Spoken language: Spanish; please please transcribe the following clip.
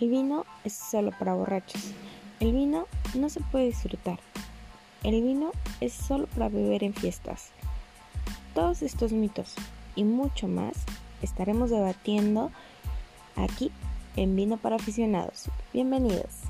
El vino es solo para borrachos. El vino no se puede disfrutar. El vino es solo para beber en fiestas. Todos estos mitos y mucho más estaremos debatiendo aquí en Vino para Aficionados. Bienvenidos.